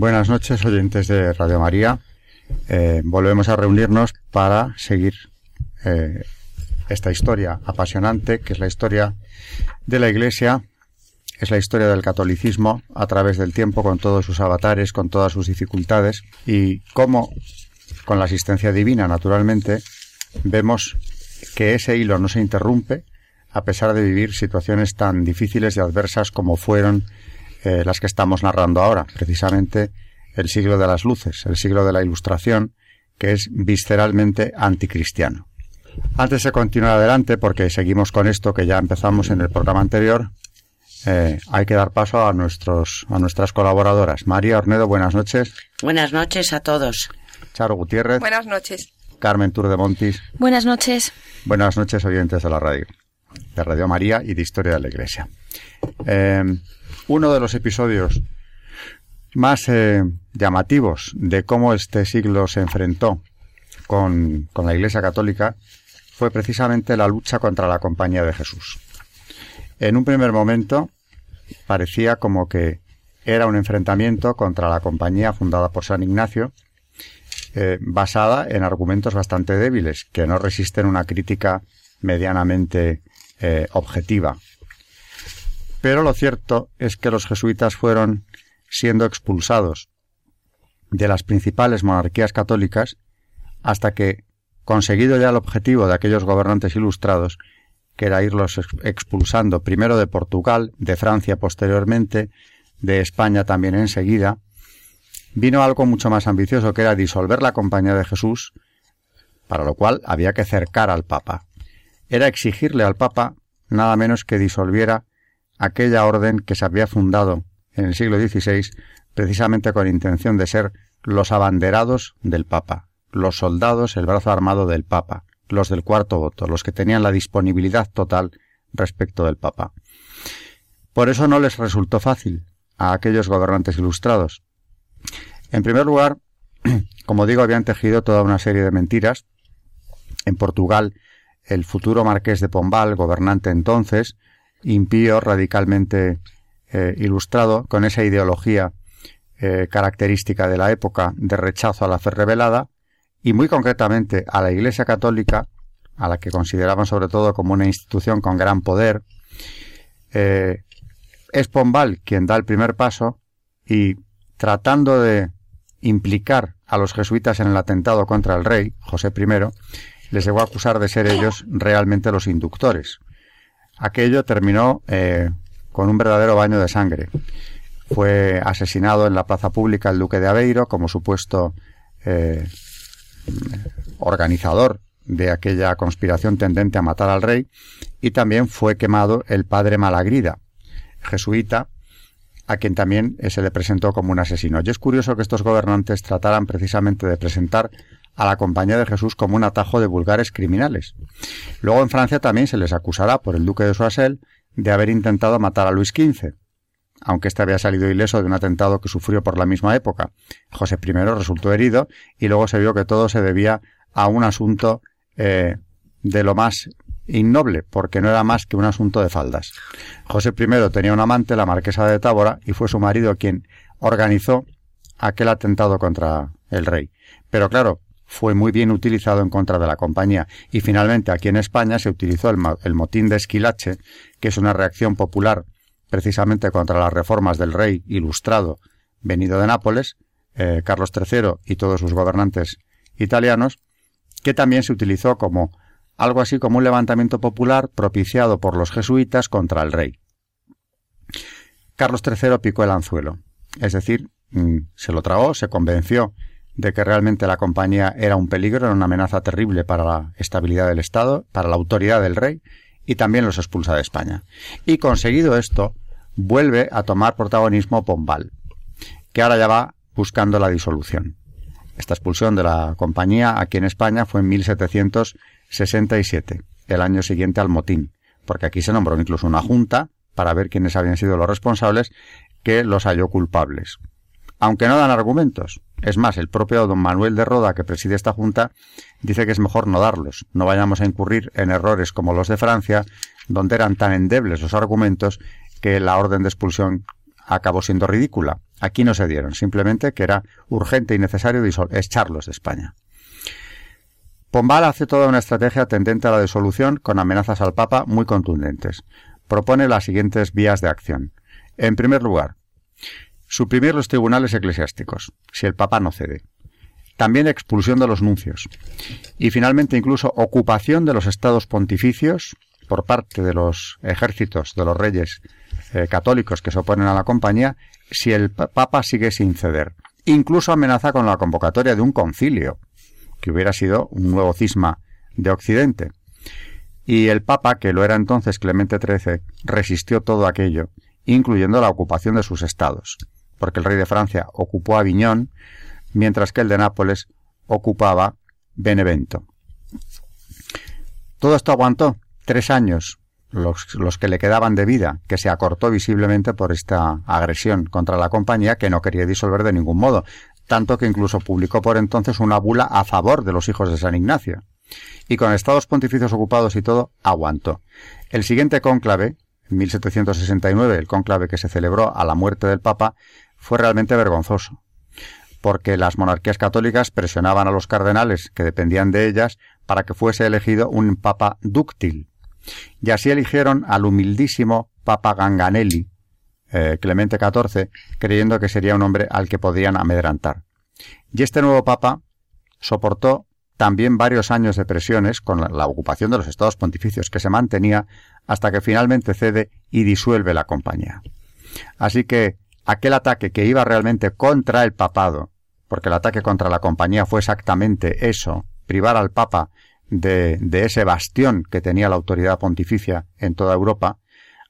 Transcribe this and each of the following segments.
Buenas noches, oyentes de Radio María. Eh, volvemos a reunirnos para seguir eh, esta historia apasionante, que es la historia de la Iglesia, es la historia del catolicismo a través del tiempo, con todos sus avatares, con todas sus dificultades, y cómo, con la asistencia divina, naturalmente, vemos que ese hilo no se interrumpe a pesar de vivir situaciones tan difíciles y adversas como fueron eh, las que estamos narrando ahora, precisamente el siglo de las luces, el siglo de la ilustración, que es visceralmente anticristiano. Antes de continuar adelante, porque seguimos con esto que ya empezamos en el programa anterior, eh, hay que dar paso a nuestros a nuestras colaboradoras. María Ornedo, buenas noches. Buenas noches a todos. Charo Gutiérrez. Buenas noches. Carmen Tour de Montis. Buenas noches. Buenas noches, oyentes de la radio, de Radio María y de Historia de la Iglesia. Eh, uno de los episodios más eh, llamativos de cómo este siglo se enfrentó con, con la Iglesia Católica fue precisamente la lucha contra la Compañía de Jesús. En un primer momento parecía como que era un enfrentamiento contra la compañía fundada por San Ignacio, eh, basada en argumentos bastante débiles, que no resisten una crítica medianamente eh, objetiva. Pero lo cierto es que los jesuitas fueron siendo expulsados de las principales monarquías católicas hasta que, conseguido ya el objetivo de aquellos gobernantes ilustrados, que era irlos expulsando primero de Portugal, de Francia posteriormente, de España también enseguida, vino algo mucho más ambicioso que era disolver la Compañía de Jesús, para lo cual había que cercar al Papa. Era exigirle al Papa nada menos que disolviera aquella orden que se había fundado en el siglo XVI precisamente con intención de ser los abanderados del Papa, los soldados, el brazo armado del Papa, los del cuarto voto, los que tenían la disponibilidad total respecto del Papa. Por eso no les resultó fácil a aquellos gobernantes ilustrados. En primer lugar, como digo, habían tejido toda una serie de mentiras. En Portugal, el futuro marqués de Pombal, gobernante entonces, impío, radicalmente eh, ilustrado, con esa ideología eh, característica de la época de rechazo a la fe revelada, y muy concretamente a la Iglesia Católica, a la que consideraban sobre todo como una institución con gran poder, eh, es Pombal quien da el primer paso y tratando de implicar a los jesuitas en el atentado contra el rey, José I, les llegó a acusar de ser ellos realmente los inductores. Aquello terminó eh, con un verdadero baño de sangre. Fue asesinado en la plaza pública el duque de Aveiro como supuesto eh, organizador de aquella conspiración tendente a matar al rey y también fue quemado el padre Malagrida, jesuita, a quien también se le presentó como un asesino. Y es curioso que estos gobernantes trataran precisamente de presentar a la Compañía de Jesús como un atajo de vulgares criminales. Luego en Francia también se les acusará por el duque de Soissel de haber intentado matar a Luis XV, aunque éste había salido ileso de un atentado que sufrió por la misma época. José I resultó herido y luego se vio que todo se debía a un asunto eh, de lo más innoble, porque no era más que un asunto de faldas. José I tenía un amante, la marquesa de Tábora, y fue su marido quien organizó aquel atentado contra el rey. Pero claro, fue muy bien utilizado en contra de la compañía y finalmente aquí en España se utilizó el, motín de Esquilache, que es una reacción popular precisamente contra las reformas del rey ilustrado venido de Nápoles, eh, Carlos III y todos sus gobernantes italianos, que también se utilizó como algo así como un levantamiento popular propiciado por los jesuitas contra el rey. Carlos III picó el anzuelo, es decir, mm, se lo tragó, se convenció de que realmente la compañía era un peligro, era una amenaza terrible para la estabilidad del Estado, para la autoridad del rey, y también los expulsa de España. Y conseguido esto, vuelve a tomar protagonismo Pombal, que ahora ya va buscando la disolución. Esta expulsión de la compañía aquí en España fue en 1767, el año siguiente al motín, porque aquí se nombró incluso una junta para ver quiénes habían sido los responsables que los halló culpables. Aunque no dan argumentos. Es más, el propio don Manuel de Roda, que preside esta junta, dice que es mejor no darlos. No vayamos a incurrir en errores como los de Francia, donde eran tan endebles los argumentos que la orden de expulsión acabó siendo ridícula. Aquí no se dieron, simplemente que era urgente y necesario echarlos de España. Pombal hace toda una estrategia tendente a la disolución con amenazas al Papa muy contundentes. Propone las siguientes vías de acción. En primer lugar, suprimir los tribunales eclesiásticos, si el Papa no cede. También expulsión de los nuncios. Y finalmente incluso ocupación de los estados pontificios por parte de los ejércitos de los reyes eh, católicos que se oponen a la compañía si el Papa sigue sin ceder. Incluso amenaza con la convocatoria de un concilio, que hubiera sido un nuevo cisma de Occidente. Y el Papa, que lo era entonces Clemente XIII, resistió todo aquello, incluyendo la ocupación de sus estados, porque el rey de Francia ocupó Aviñón, mientras que el de Nápoles ocupaba Benevento. Todo esto aguantó tres años, los, que le quedaban de vida, que se acortó visiblemente por esta agresión contra la compañía que no quería disolver de ningún modo, tanto que incluso publicó por entonces una bula a favor de los hijos de San Ignacio. Y con estados pontificios ocupados y todo, aguantó. El siguiente cónclave, en 1769, el cónclave que se celebró a la muerte del Papa, fue realmente vergonzoso, porque las monarquías católicas presionaban a los cardenales que dependían de ellas para que fuese elegido un papa dúctil, y así eligieron al humildísimo Papa Ganganelli, eh, Clemente XIV, creyendo que sería un hombre al que podían amedrantar. Y este nuevo Papa soportó también varios años de presiones con la, ocupación de los estados pontificios que se mantenía hasta que finalmente cede y disuelve la compañía. Así que aquel ataque que iba realmente contra el papado, porque el ataque contra la compañía fue exactamente eso, privar al papa de, ese bastión que tenía la autoridad pontificia en toda Europa,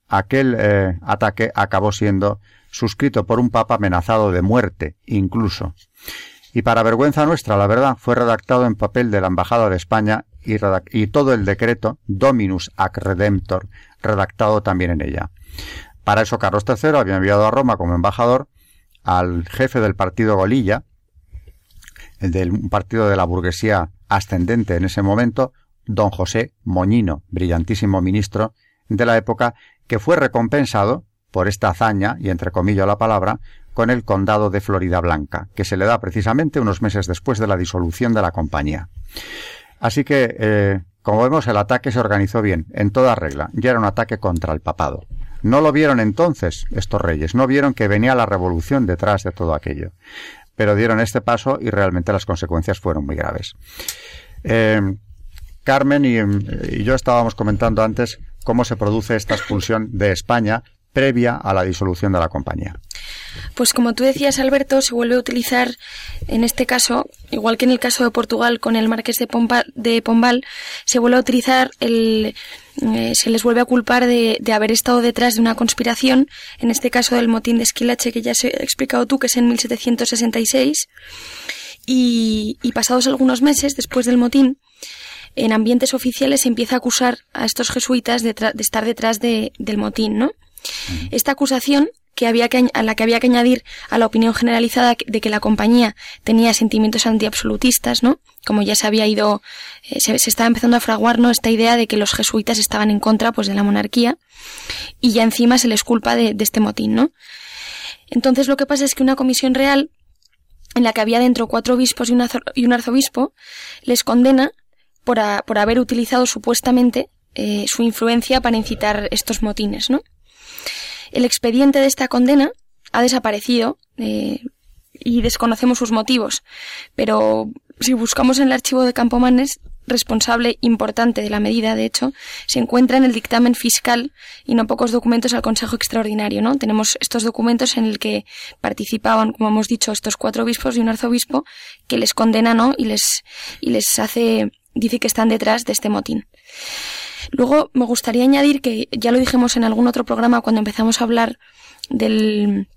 aquel eh, ataque acabó siendo suscrito por un papa amenazado de muerte, incluso. Y para vergüenza nuestra, la verdad, fue redactado en papel de la Embajada de España y, y todo el decreto Dominus ac Redemptor, redactado también en ella. Para eso Carlos III había enviado a Roma como embajador al jefe del partido Golilla, el del partido de la burguesía ascendente en ese momento, don José Moñino, brillantísimo ministro de la época, que fue recompensado por esta hazaña, y entre comillas la palabra, con el condado de Florida Blanca, que se le da precisamente unos meses después de la disolución de la compañía. Así que, eh, como vemos, el ataque se organizó bien, en toda regla, ya era un ataque contra el papado. No lo vieron entonces estos reyes, no vieron que venía la revolución detrás de todo aquello pero dieron este paso y realmente las consecuencias fueron muy graves. Eh, Carmen y, yo estábamos comentando antes cómo se produce esta expulsión de España previa a la disolución de la compañía. Pues como tú decías, Alberto, se vuelve a utilizar en este caso, igual que en el caso de Portugal con el Marqués de Pombal, se vuelve a utilizar el, eh, se les vuelve a culpar de, haber estado detrás de una conspiración, en este caso del motín de Esquilache que ya has explicado tú, que es en 1766, y, y pasados algunos meses después del motín, en ambientes oficiales se empieza a acusar a estos jesuitas de, de estar detrás de, del motín, ¿no? Esta acusación que había que, a la que había que añadir a la opinión generalizada de que la compañía tenía sentimientos antiabsolutistas, ¿no? Como ya se había ido, eh, se, estaba empezando a fraguar, ¿no? Esta idea de que los jesuitas estaban en contra, pues, de la monarquía y ya encima se les culpa de, este motín, ¿no? Entonces lo que pasa es que una comisión real, en la que había dentro cuatro obispos y un, arzobispo, les condena por, por haber utilizado supuestamente eh, su influencia para incitar estos motines, ¿no? El expediente de esta condena ha desaparecido eh, y desconocemos sus motivos, pero si buscamos en el archivo de Campomanes responsable importante de la medida, de hecho, se encuentra en el dictamen fiscal y no pocos documentos al Consejo Extraordinario, ¿no? Tenemos estos documentos en el que participaban, como hemos dicho, estos cuatro obispos y un arzobispo que les condena, ¿no? Y les, y les hace, dice que están detrás de este motín. Luego me gustaría añadir que ya lo dijimos en algún otro programa cuando empezamos a hablar del,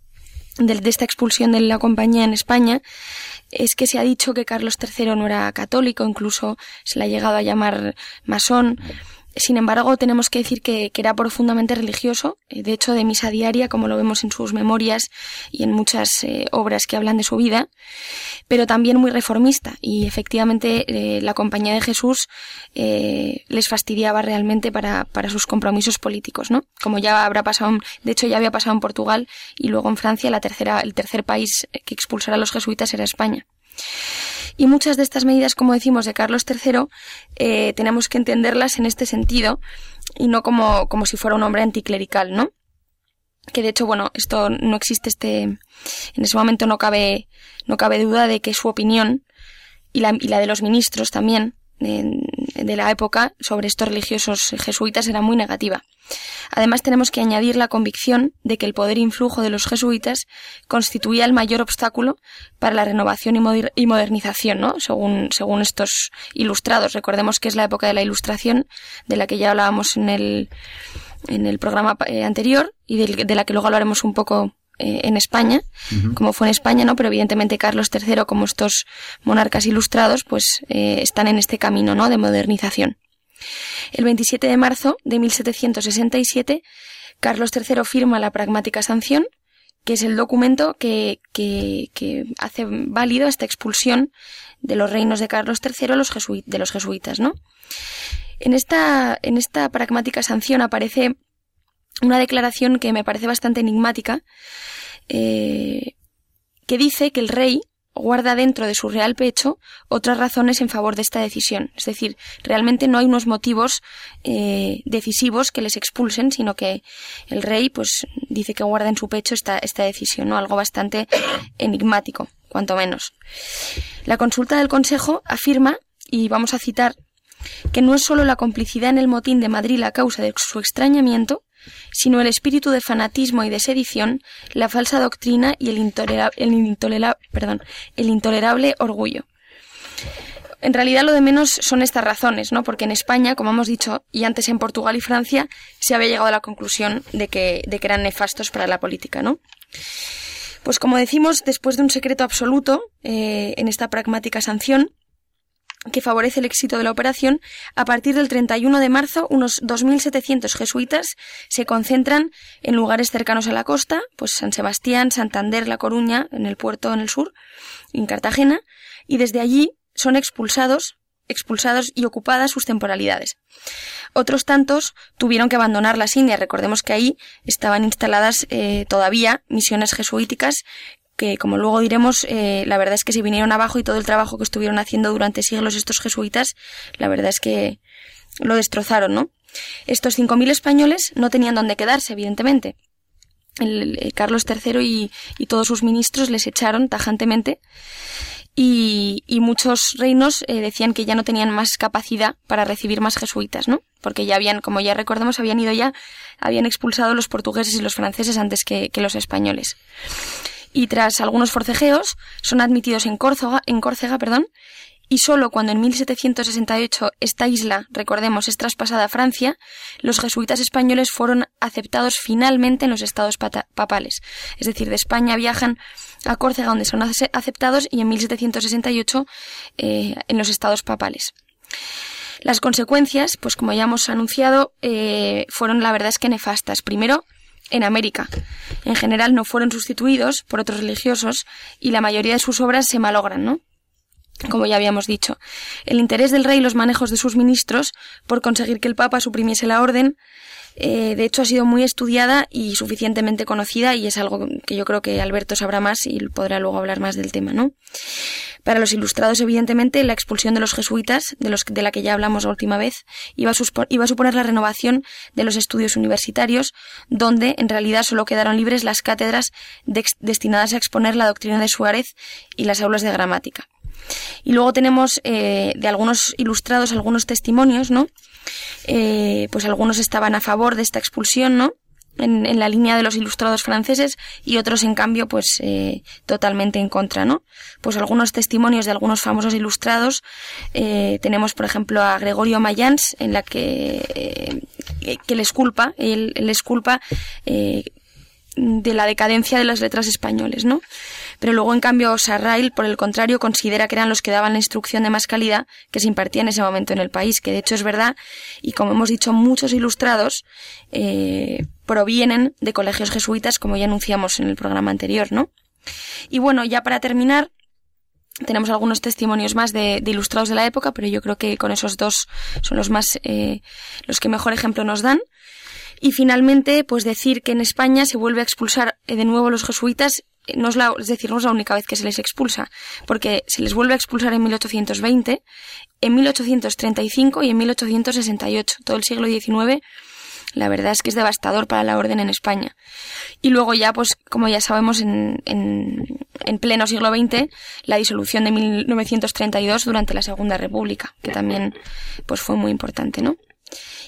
de, de esta expulsión de la compañía en España, es que se ha dicho que Carlos III no era católico, incluso se le ha llegado a llamar masón. Sin embargo, tenemos que decir que, era profundamente religioso, eh, de hecho, de misa diaria, como lo vemos en sus memorias y en muchas eh, obras que hablan de su vida, pero también muy reformista. Y efectivamente, eh, la Compañía de Jesús les fastidiaba realmente para, para, sus compromisos políticos, ¿no? Como ya habrá pasado, de hecho, ya había pasado en Portugal y luego en Francia, la tercera, el tercer país que expulsara a los jesuitas era España. Y muchas de estas medidas, como decimos, de Carlos III, eh, tenemos que entenderlas en este sentido y no como, como si fuera un hombre anticlerical, ¿no? Que de hecho, bueno, esto no existe este, en ese momento no cabe, no cabe duda de que su opinión y la, y la de los ministros también de la época sobre estos religiosos jesuitas era muy negativa. Además tenemos que añadir la convicción de que el poder influjo de los jesuitas constituía el mayor obstáculo para la renovación y modernización, ¿no? Según, según estos ilustrados. Recordemos que es la época de la ilustración, de la que ya hablábamos en el, en el programa eh, anterior y de, la que luego hablaremos un poco eh, en España, como fue en España, ¿no? Pero evidentemente Carlos III, como estos monarcas ilustrados, pues eh, están en este camino, ¿no? De modernización. El 27 de marzo de 1767, Carlos III firma la pragmática sanción, que es el documento que, que, hace válido esta expulsión de los reinos de Carlos III los de los jesuitas, ¿no? En esta, en esta pragmática sanción aparece una declaración que me parece bastante enigmática, eh, que dice que el rey guarda dentro de su real pecho otras razones en favor de esta decisión. Es decir, realmente no hay unos motivos eh, decisivos que les expulsen, sino que el rey pues dice que guarda en su pecho esta, esta decisión, ¿no? Algo bastante enigmático, cuanto menos. La consulta del Consejo afirma, y vamos a citar, que no es solo la complicidad en el motín de Madrid la causa de su extrañamiento, sino el espíritu de fanatismo y de sedición, la falsa doctrina y el, intolerable orgullo. En realidad lo de menos son estas razones, ¿no? Porque en España, como hemos dicho, y antes en Portugal y Francia, se había llegado a la conclusión de que, de que eran nefastos para la política, ¿no? Pues como decimos, después de un secreto absoluto eh, en esta pragmática sanción, que favorece el éxito de la operación, a partir del 31 de marzo unos 2.700 jesuitas se concentran en lugares cercanos a la costa, pues San Sebastián, Santander, La Coruña, en el puerto en el sur, en Cartagena, y desde allí son expulsados expulsados y ocupadas sus temporalidades. Otros tantos tuvieron que abandonar las Indias. Recordemos que ahí estaban instaladas eh, todavía misiones jesuíticas como luego diremos, eh, la verdad es que se vinieron abajo y todo el trabajo que estuvieron haciendo durante siglos estos jesuitas, la verdad es que lo destrozaron, ¿no? Estos 5.000 españoles no tenían dónde quedarse, evidentemente. Carlos III y, todos sus ministros les echaron tajantemente y, muchos reinos eh, decían que ya no tenían más capacidad para recibir más jesuitas, ¿no? Porque ya habían, como ya recordemos, habían ido ya, habían expulsado los portugueses y los franceses antes que los españoles y tras algunos forcejeos son admitidos en Córcega, en Córcega perdón, y solo cuando en 1768 esta isla, recordemos, es traspasada a Francia, los jesuitas españoles fueron aceptados finalmente en los estados papales. Es decir, de España viajan a Córcega donde son aceptados y en 1768 eh, en los estados papales. Las consecuencias, pues como ya hemos anunciado, eh, fueron la verdad es que nefastas. Primero, en América. En general no fueron sustituidos por otros religiosos y la mayoría de sus obras se malogran, ¿no? Como ya habíamos dicho. El interés del rey y los manejos de sus ministros por conseguir que el Papa suprimiese la orden eh, de hecho, ha sido muy estudiada y suficientemente conocida y es algo que yo creo que Alberto sabrá más y podrá luego hablar más del tema, ¿no? Para los ilustrados, evidentemente, la expulsión de los jesuitas, de, los, de la que ya hablamos la última vez, iba a, iba a suponer la renovación de los estudios universitarios, donde en realidad solo quedaron libres las cátedras destinadas a exponer la doctrina de Suárez y las aulas de gramática. Y luego tenemos eh, de algunos ilustrados algunos testimonios, ¿no? Eh, pues algunos estaban a favor de esta expulsión, ¿no? En, la línea de los ilustrados franceses y otros en cambio pues eh, totalmente en contra no pues algunos testimonios de algunos famosos ilustrados eh, tenemos por ejemplo a Gregorio Mayans en la que eh, que les culpa él les culpa eh, de la decadencia de las letras españoles, ¿no? Pero luego, en cambio, Sarrail, por el contrario, considera que eran los que daban la instrucción de más calidad que se impartía en ese momento en el país, que de hecho es verdad, y como hemos dicho, muchos ilustrados eh, provienen de colegios jesuitas, como ya anunciamos en el programa anterior, ¿no? Y bueno, ya para terminar, tenemos algunos testimonios más de, ilustrados de la época, pero yo creo que con esos dos son los más, eh, los que mejor ejemplo nos dan. Y finalmente, pues decir que en España se vuelve a expulsar eh, de nuevo los jesuitas, no es, la, decir, no es la única vez que se les expulsa, porque se les vuelve a expulsar en 1820, en 1835 y en 1868. Todo el siglo XIX, la verdad es que es devastador para la orden en España. Y luego ya, pues, como ya sabemos, en, en, en pleno siglo XX, la disolución de 1932 durante la Segunda República, que también, pues, fue muy importante, ¿no?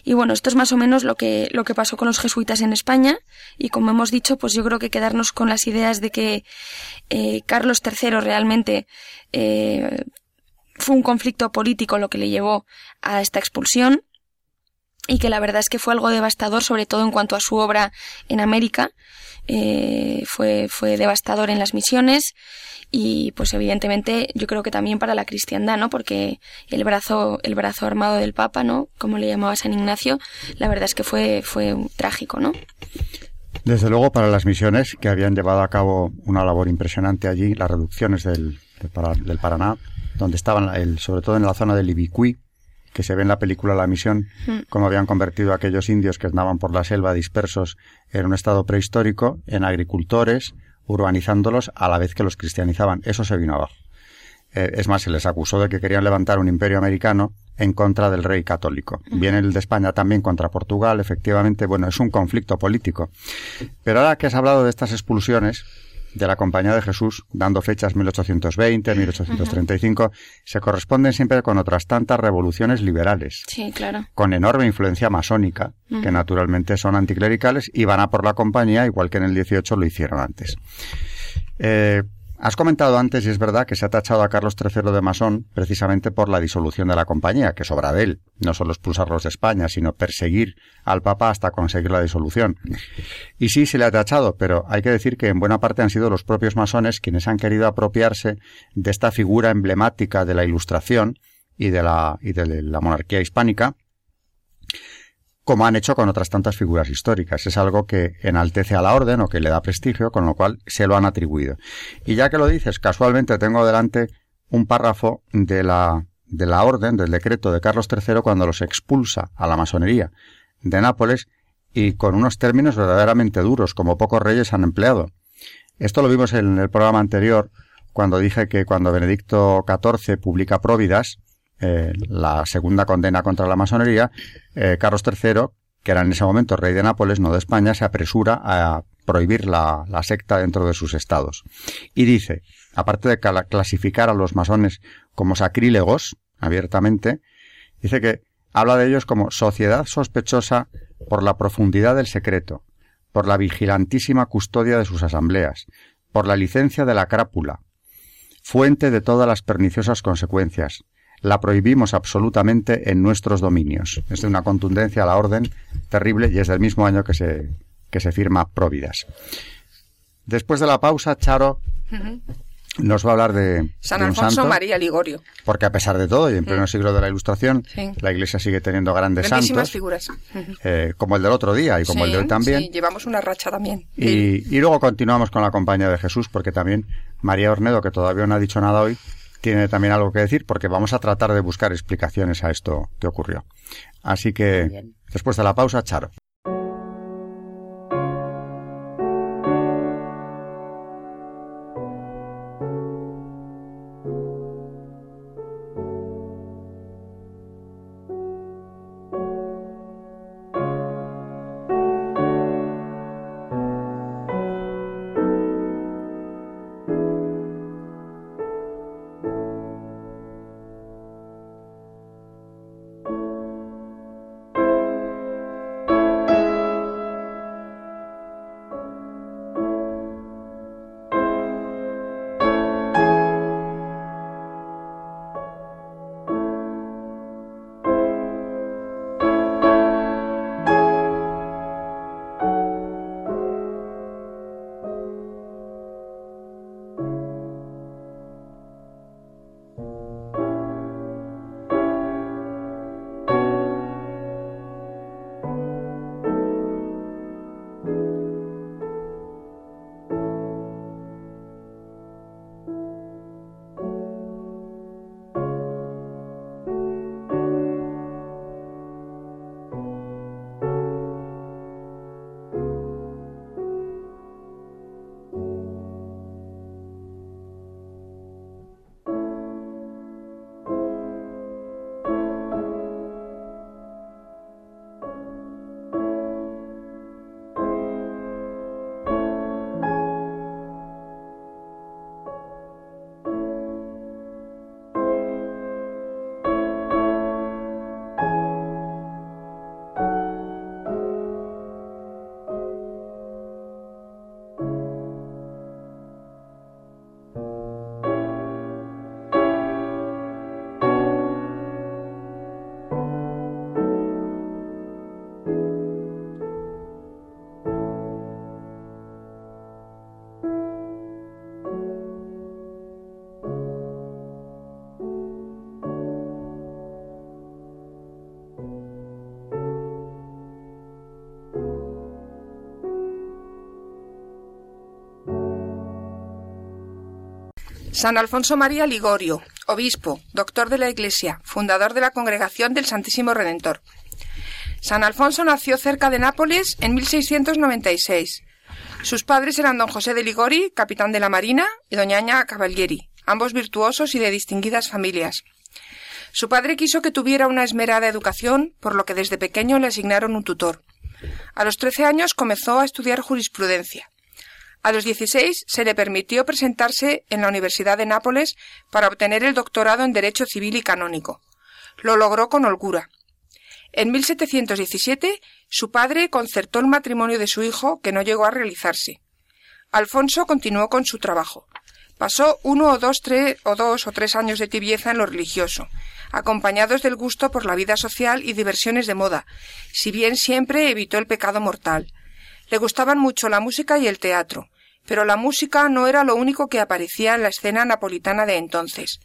Y bueno, esto es más o menos lo que, lo que pasó con los jesuitas en España. Y como hemos dicho, pues yo creo que quedarnos con las ideas de que eh, Carlos III realmente eh, fue un conflicto político lo que le llevó a esta expulsión. Y que la verdad es que fue algo devastador, sobre todo en cuanto a su obra en América. Eh, fue, fue devastador en las misiones y pues evidentemente yo creo que también para la cristiandad, ¿no? Porque el brazo, el brazo armado del Papa, ¿no? Como le llamaba San Ignacio, la verdad es que fue, fue trágico, ¿no? Desde luego para las misiones que habían llevado a cabo una labor impresionante allí, las reducciones del, del Paraná, donde estaban, el, sobre todo en la zona del Ibicuí, que se ve en la película La Misión, mm. cómo habían convertido a aquellos indios que andaban por la selva dispersos en un estado prehistórico, en agricultores, urbanizándolos a la vez que los cristianizaban. Eso se vino abajo. Eh, es más, se les acusó de que querían levantar un imperio americano en contra del rey católico. Viene el de España también contra Portugal, efectivamente, bueno, es un conflicto político. Pero ahora que has hablado de estas expulsiones, de la Compañía de Jesús, dando fechas 1820, 1835, uh -huh. se corresponden siempre con otras tantas revoluciones liberales. Sí, claro. Con enorme influencia masónica, que naturalmente son anticlericales y van a por la Compañía, igual que en el 18 lo hicieron antes. Eh, Has comentado antes, y es verdad, que se ha tachado a Carlos III de masón precisamente por la disolución de la compañía, que sobra de él, no solo expulsarlos de España, sino perseguir al Papa hasta conseguir la disolución. Y sí, se le ha tachado, pero hay que decir que en buena parte han sido los propios masones quienes han querido apropiarse de esta figura emblemática de la Ilustración y de la, y de la monarquía hispánica, como han hecho con otras tantas figuras históricas. Es algo que enaltece a la orden o que le da prestigio, con lo cual se lo han atribuido. Y ya que lo dices, casualmente tengo delante un párrafo de la, de la orden, del decreto de Carlos III cuando los expulsa a la masonería de Nápoles y con unos términos verdaderamente duros, como pocos reyes han empleado. Esto lo vimos en el programa anterior, cuando dije que cuando Benedicto XIV publica Próvidas, eh, la segunda condena contra la masonería, eh, Carlos III, que era en ese momento rey de Nápoles, no de España, se apresura a prohibir la, la secta dentro de sus estados. Y dice, aparte de clasificar a los masones como sacrílegos, abiertamente, dice que habla de ellos como sociedad sospechosa por la profundidad del secreto, por la vigilantísima custodia de sus asambleas, por la licencia de la crápula, fuente de todas las perniciosas consecuencias, la prohibimos absolutamente en nuestros dominios. Es de una contundencia a la orden terrible y es del mismo año que se, que se firma Próvidas. Después de la pausa, Charo uh -huh. nos va a hablar de San de un Alfonso santo, María Ligorio. Porque a pesar de todo, y en pleno uh -huh. siglo de la Ilustración, sí. la Iglesia sigue teniendo grandes santos. figuras. Uh -huh. eh, como el del otro día y como sí, el de hoy también. Sí, llevamos una racha también. Y, y luego continuamos con la compañía de Jesús, porque también María Ornedo, que todavía no ha dicho nada hoy, tiene también algo que decir porque vamos a tratar de buscar explicaciones a esto que ocurrió. Así que, después de la pausa, Charo. San Alfonso María Ligorio, obispo, doctor de la Iglesia, fundador de la Congregación del Santísimo Redentor. San Alfonso nació cerca de Nápoles en 1696. Sus padres eran don José de Ligori, capitán de la Marina, y doña Aña Cavalieri, ambos virtuosos y de distinguidas familias. Su padre quiso que tuviera una esmerada educación, por lo que desde pequeño le asignaron un tutor. A los trece años comenzó a estudiar jurisprudencia. A los dieciséis se le permitió presentarse en la Universidad de Nápoles para obtener el doctorado en Derecho Civil y Canónico. Lo logró con holgura. En 1717 su padre concertó el matrimonio de su hijo, que no llegó a realizarse. Alfonso continuó con su trabajo. Pasó uno o dos, tres, o dos o tres años de tibieza en lo religioso, acompañados del gusto por la vida social y diversiones de moda, si bien siempre evitó el pecado mortal. Le gustaban mucho la música y el teatro, pero la música no era lo único que aparecía en la escena napolitana de entonces.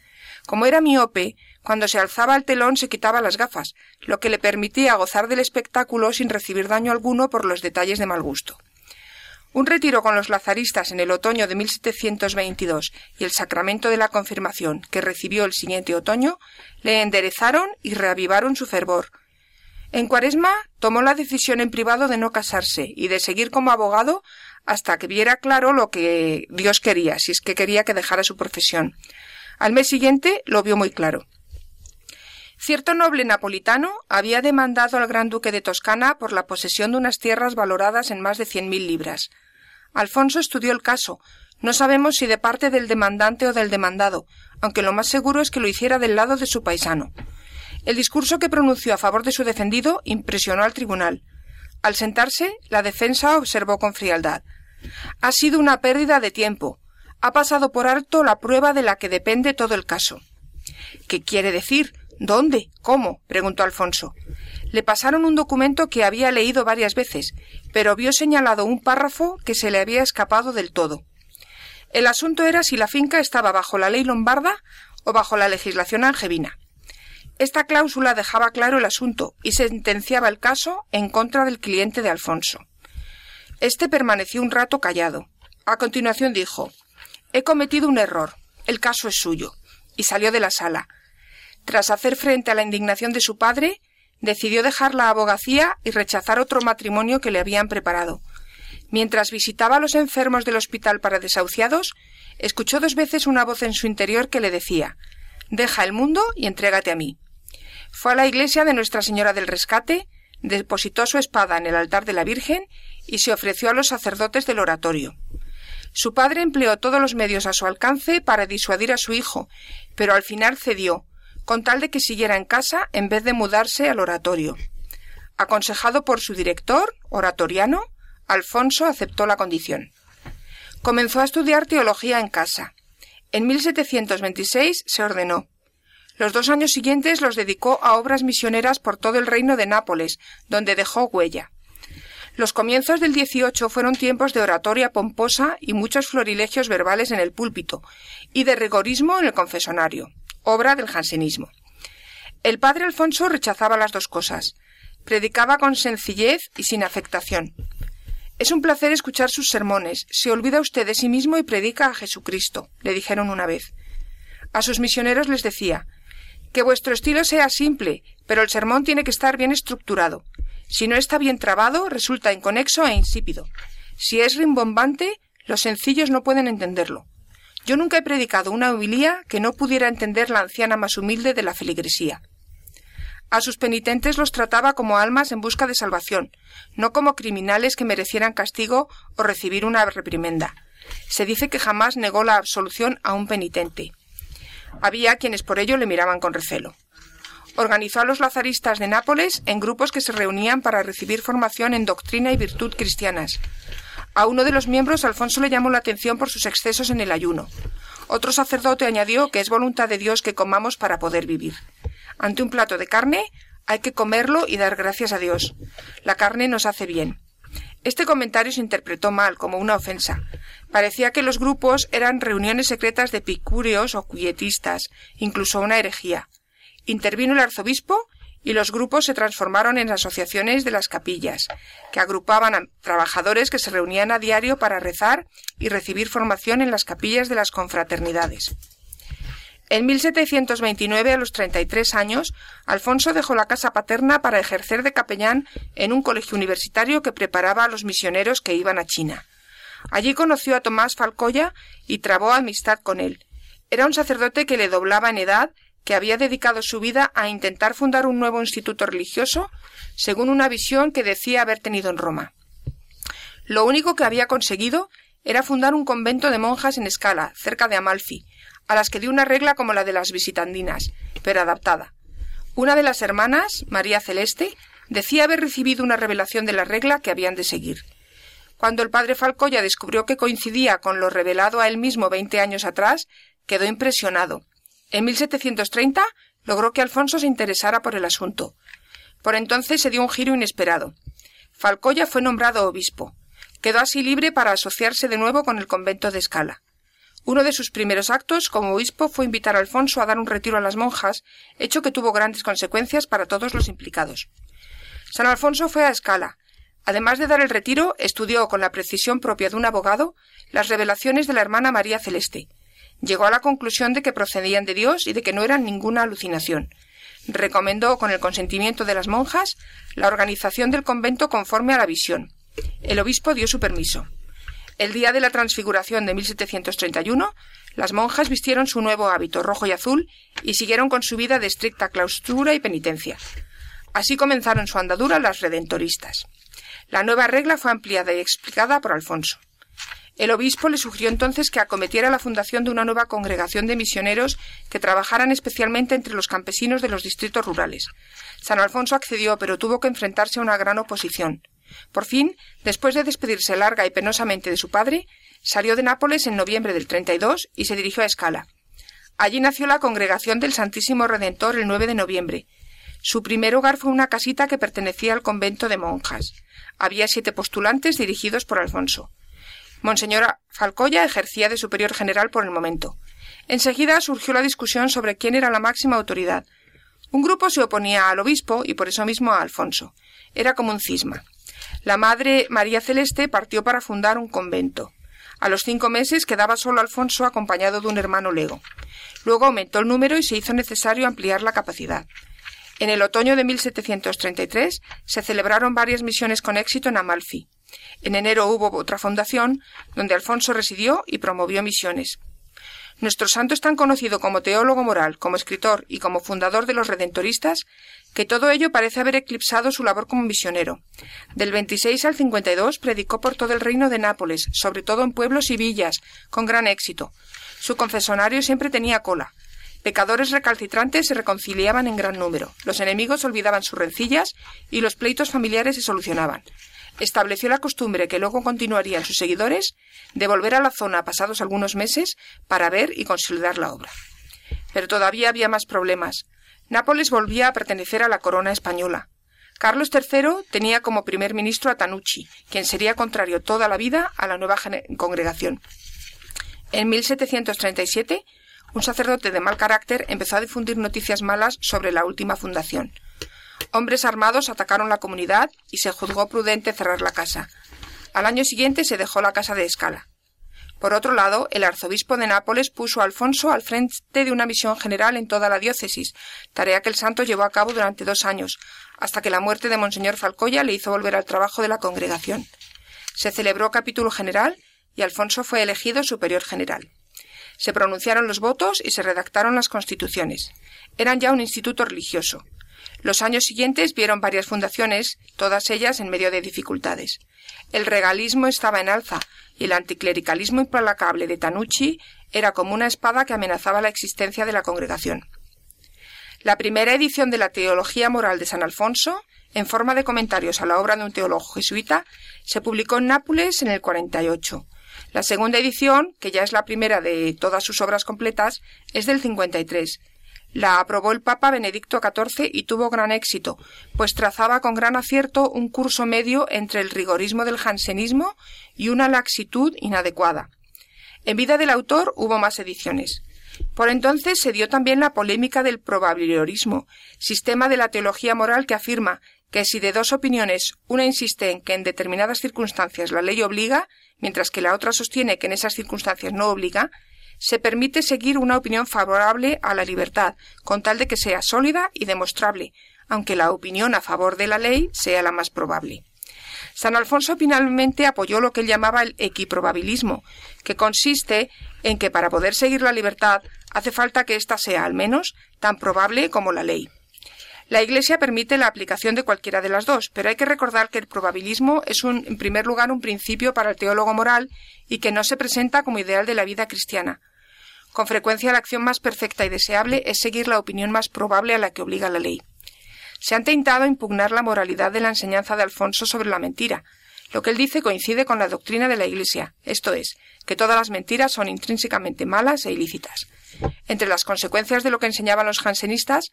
Como era miope, cuando se alzaba el telón se quitaba las gafas, lo que le permitía gozar del espectáculo sin recibir daño alguno por los detalles de mal gusto. Un retiro con los lazaristas en el otoño de 1722 y el sacramento de la confirmación que recibió el siguiente otoño le enderezaron y reavivaron su fervor. En cuaresma tomó la decisión en privado de no casarse y de seguir como abogado hasta que viera claro lo que Dios quería, si es que quería que dejara su profesión. Al mes siguiente lo vio muy claro. Cierto noble napolitano había demandado al gran duque de Toscana por la posesión de unas tierras valoradas en más de cien mil libras. Alfonso estudió el caso. No sabemos si de parte del demandante o del demandado, aunque lo más seguro es que lo hiciera del lado de su paisano. El discurso que pronunció a favor de su defendido impresionó al tribunal. Al sentarse, la defensa observó con frialdad. Ha sido una pérdida de tiempo. Ha pasado por alto la prueba de la que depende todo el caso. ¿Qué quiere decir? ¿Dónde? ¿Cómo? preguntó Alfonso. Le pasaron un documento que había leído varias veces, pero vio señalado un párrafo que se le había escapado del todo. El asunto era si la finca estaba bajo la ley lombarda o bajo la legislación angevina. Esta cláusula dejaba claro el asunto y sentenciaba el caso en contra del cliente de Alfonso. Este permaneció un rato callado. A continuación dijo He cometido un error. El caso es suyo. y salió de la sala, tras hacer frente a la indignación de su padre, decidió dejar la abogacía y rechazar otro matrimonio que le habían preparado. Mientras visitaba a los enfermos del hospital para desahuciados, escuchó dos veces una voz en su interior que le decía Deja el mundo y entrégate a mí. Fue a la iglesia de Nuestra Señora del Rescate, depositó su espada en el altar de la Virgen y se ofreció a los sacerdotes del oratorio. Su padre empleó todos los medios a su alcance para disuadir a su hijo, pero al final cedió, con tal de que siguiera en casa en vez de mudarse al oratorio. Aconsejado por su director, oratoriano, Alfonso aceptó la condición. Comenzó a estudiar teología en casa. En 1726 se ordenó. Los dos años siguientes los dedicó a obras misioneras por todo el reino de Nápoles, donde dejó huella. Los comienzos del 18 fueron tiempos de oratoria pomposa y muchos florilegios verbales en el púlpito, y de rigorismo en el confesonario obra del jansenismo. El padre Alfonso rechazaba las dos cosas. Predicaba con sencillez y sin afectación. Es un placer escuchar sus sermones. Se olvida usted de sí mismo y predica a Jesucristo, le dijeron una vez. A sus misioneros les decía que vuestro estilo sea simple, pero el sermón tiene que estar bien estructurado. Si no está bien trabado, resulta inconexo e insípido. Si es rimbombante, los sencillos no pueden entenderlo. Yo nunca he predicado una homilía que no pudiera entender la anciana más humilde de la feligresía. A sus penitentes los trataba como almas en busca de salvación, no como criminales que merecieran castigo o recibir una reprimenda. Se dice que jamás negó la absolución a un penitente. Había quienes por ello le miraban con recelo. Organizó a los lazaristas de Nápoles en grupos que se reunían para recibir formación en doctrina y virtud cristianas. A uno de los miembros Alfonso le llamó la atención por sus excesos en el ayuno. Otro sacerdote añadió que es voluntad de Dios que comamos para poder vivir. Ante un plato de carne hay que comerlo y dar gracias a Dios. La carne nos hace bien. Este comentario se interpretó mal, como una ofensa. Parecía que los grupos eran reuniones secretas de picúreos o cuyetistas, incluso una herejía. Intervino el arzobispo y los grupos se transformaron en asociaciones de las capillas, que agrupaban a trabajadores que se reunían a diario para rezar y recibir formación en las capillas de las confraternidades. En 1729, a los 33 años, Alfonso dejó la casa paterna para ejercer de capellán en un colegio universitario que preparaba a los misioneros que iban a China. Allí conoció a Tomás Falcoya y trabó amistad con él. Era un sacerdote que le doblaba en edad, que había dedicado su vida a intentar fundar un nuevo instituto religioso, según una visión que decía haber tenido en Roma. Lo único que había conseguido era fundar un convento de monjas en escala, cerca de Amalfi, a las que dio una regla como la de las visitandinas, pero adaptada. Una de las hermanas, María Celeste, decía haber recibido una revelación de la regla que habían de seguir. Cuando el padre Falcoya descubrió que coincidía con lo revelado a él mismo veinte años atrás, quedó impresionado. En 1730 logró que Alfonso se interesara por el asunto. Por entonces se dio un giro inesperado. Falcoya fue nombrado obispo. Quedó así libre para asociarse de nuevo con el convento de Escala. Uno de sus primeros actos como obispo fue invitar a Alfonso a dar un retiro a las monjas, hecho que tuvo grandes consecuencias para todos los implicados. San Alfonso fue a escala. Además de dar el retiro, estudió con la precisión propia de un abogado las revelaciones de la hermana María Celeste. Llegó a la conclusión de que procedían de Dios y de que no eran ninguna alucinación. Recomendó, con el consentimiento de las monjas, la organización del convento conforme a la visión. El obispo dio su permiso. El día de la transfiguración de 1731, las monjas vistieron su nuevo hábito rojo y azul y siguieron con su vida de estricta clausura y penitencia. Así comenzaron su andadura las redentoristas. La nueva regla fue ampliada y explicada por Alfonso. El obispo le sugirió entonces que acometiera la fundación de una nueva congregación de misioneros que trabajaran especialmente entre los campesinos de los distritos rurales. San Alfonso accedió, pero tuvo que enfrentarse a una gran oposición. Por fin, después de despedirse larga y penosamente de su padre, salió de Nápoles en noviembre del 32 y se dirigió a Escala. Allí nació la Congregación del Santísimo Redentor el 9 de noviembre. Su primer hogar fue una casita que pertenecía al convento de monjas. Había siete postulantes dirigidos por Alfonso. Monseñora Falcoya ejercía de superior general por el momento. Enseguida surgió la discusión sobre quién era la máxima autoridad. Un grupo se oponía al obispo y por eso mismo a Alfonso. Era como un cisma. La madre María Celeste partió para fundar un convento. A los cinco meses quedaba solo Alfonso acompañado de un hermano lego. Luego aumentó el número y se hizo necesario ampliar la capacidad. En el otoño de 1733 se celebraron varias misiones con éxito en Amalfi. En enero hubo otra fundación donde Alfonso residió y promovió misiones. Nuestro santo es tan conocido como teólogo moral, como escritor y como fundador de los redentoristas que todo ello parece haber eclipsado su labor como misionero. Del 26 al 52 predicó por todo el reino de Nápoles, sobre todo en pueblos y villas, con gran éxito. Su confesonario siempre tenía cola. Pecadores recalcitrantes se reconciliaban en gran número, los enemigos olvidaban sus rencillas y los pleitos familiares se solucionaban. Estableció la costumbre que luego continuarían sus seguidores de volver a la zona pasados algunos meses para ver y consolidar la obra. Pero todavía había más problemas. Nápoles volvía a pertenecer a la corona española. Carlos III tenía como primer ministro a Tanucci, quien sería contrario toda la vida a la nueva congregación. En 1737, un sacerdote de mal carácter empezó a difundir noticias malas sobre la última fundación. Hombres armados atacaron la comunidad y se juzgó prudente cerrar la casa. Al año siguiente se dejó la casa de escala. Por otro lado, el arzobispo de Nápoles puso a Alfonso al frente de una misión general en toda la diócesis, tarea que el santo llevó a cabo durante dos años, hasta que la muerte de Monseñor Falcoya le hizo volver al trabajo de la congregación. Se celebró capítulo general y Alfonso fue elegido superior general. Se pronunciaron los votos y se redactaron las constituciones. Eran ya un instituto religioso. Los años siguientes vieron varias fundaciones, todas ellas en medio de dificultades. El regalismo estaba en alza, y el anticlericalismo implacable de Tanucci era como una espada que amenazaba la existencia de la congregación. La primera edición de la Teología Moral de San Alfonso, en forma de comentarios a la obra de un teólogo jesuita, se publicó en Nápoles en el 48. La segunda edición, que ya es la primera de todas sus obras completas, es del 53 la aprobó el Papa Benedicto XIV y tuvo gran éxito, pues trazaba con gran acierto un curso medio entre el rigorismo del jansenismo y una laxitud inadecuada. En vida del autor hubo más ediciones. Por entonces se dio también la polémica del probabiliorismo, sistema de la teología moral que afirma que si de dos opiniones una insiste en que en determinadas circunstancias la ley obliga, mientras que la otra sostiene que en esas circunstancias no obliga, se permite seguir una opinión favorable a la libertad, con tal de que sea sólida y demostrable, aunque la opinión a favor de la ley sea la más probable. San Alfonso finalmente apoyó lo que él llamaba el equiprobabilismo, que consiste en que para poder seguir la libertad hace falta que ésta sea al menos tan probable como la ley. La Iglesia permite la aplicación de cualquiera de las dos, pero hay que recordar que el probabilismo es un, en primer lugar un principio para el teólogo moral y que no se presenta como ideal de la vida cristiana. Con frecuencia la acción más perfecta y deseable es seguir la opinión más probable a la que obliga la ley. Se han tentado a impugnar la moralidad de la enseñanza de Alfonso sobre la mentira. Lo que él dice coincide con la doctrina de la Iglesia, esto es, que todas las mentiras son intrínsecamente malas e ilícitas. Entre las consecuencias de lo que enseñaban los jansenistas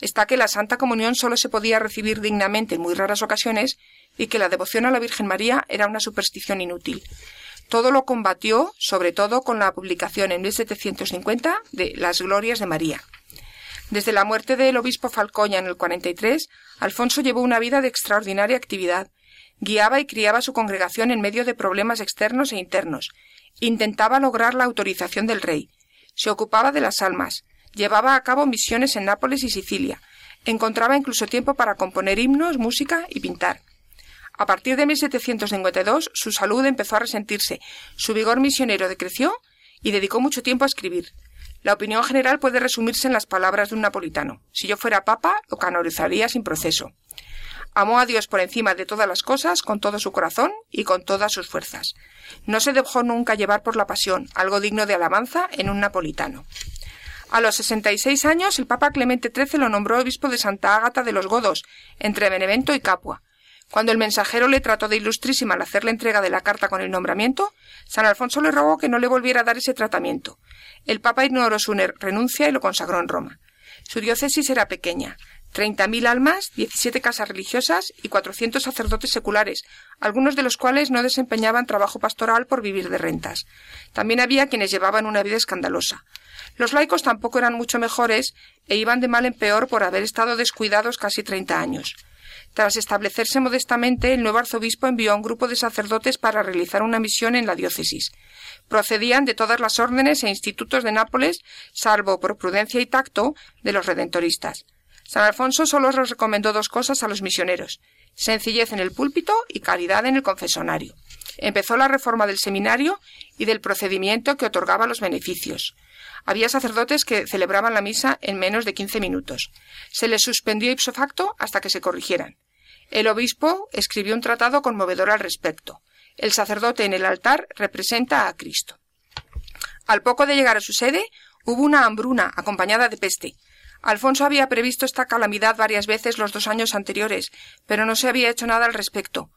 está que la Santa Comunión solo se podía recibir dignamente en muy raras ocasiones y que la devoción a la Virgen María era una superstición inútil. Todo lo combatió, sobre todo con la publicación en 1750 de Las Glorias de María. Desde la muerte del obispo Falcoña en el 43, Alfonso llevó una vida de extraordinaria actividad. Guiaba y criaba su congregación en medio de problemas externos e internos. Intentaba lograr la autorización del rey. Se ocupaba de las almas, Llevaba a cabo misiones en Nápoles y Sicilia. Encontraba incluso tiempo para componer himnos, música y pintar. A partir de 1752 su salud empezó a resentirse, su vigor misionero decreció y dedicó mucho tiempo a escribir. La opinión general puede resumirse en las palabras de un napolitano. Si yo fuera papa, lo canonizaría sin proceso. Amó a Dios por encima de todas las cosas, con todo su corazón y con todas sus fuerzas. No se dejó nunca llevar por la pasión, algo digno de alabanza en un napolitano. A los 66 años, el Papa Clemente XIII lo nombró obispo de Santa Ágata de los Godos, entre Benevento y Capua. Cuando el mensajero le trató de ilustrísima al hacer la entrega de la carta con el nombramiento, San Alfonso le rogó que no le volviera a dar ese tratamiento. El Papa ignoró su renuncia y lo consagró en Roma. Su diócesis era pequeña, treinta mil almas, diecisiete casas religiosas y cuatrocientos sacerdotes seculares, algunos de los cuales no desempeñaban trabajo pastoral por vivir de rentas. También había quienes llevaban una vida escandalosa. Los laicos tampoco eran mucho mejores e iban de mal en peor por haber estado descuidados casi treinta años. Tras establecerse modestamente, el nuevo arzobispo envió a un grupo de sacerdotes para realizar una misión en la diócesis. Procedían de todas las órdenes e institutos de Nápoles, salvo por prudencia y tacto de los redentoristas. San Alfonso solo les recomendó dos cosas a los misioneros sencillez en el púlpito y caridad en el confesonario. Empezó la reforma del seminario y del procedimiento que otorgaba los beneficios. Había sacerdotes que celebraban la misa en menos de quince minutos. Se les suspendió ipso facto hasta que se corrigieran. El obispo escribió un tratado conmovedor al respecto. El sacerdote en el altar representa a Cristo. Al poco de llegar a su sede, hubo una hambruna acompañada de peste. Alfonso había previsto esta calamidad varias veces los dos años anteriores, pero no se había hecho nada al respecto.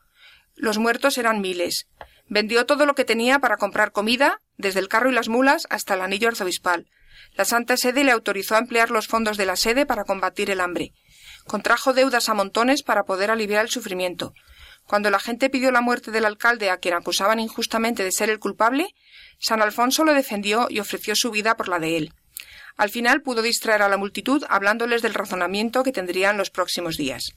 Los muertos eran miles. Vendió todo lo que tenía para comprar comida, desde el carro y las mulas hasta el anillo arzobispal. La Santa Sede le autorizó a emplear los fondos de la sede para combatir el hambre. Contrajo deudas a montones para poder aliviar el sufrimiento. Cuando la gente pidió la muerte del alcalde a quien acusaban injustamente de ser el culpable, San Alfonso lo defendió y ofreció su vida por la de él. Al final pudo distraer a la multitud hablándoles del razonamiento que tendrían los próximos días.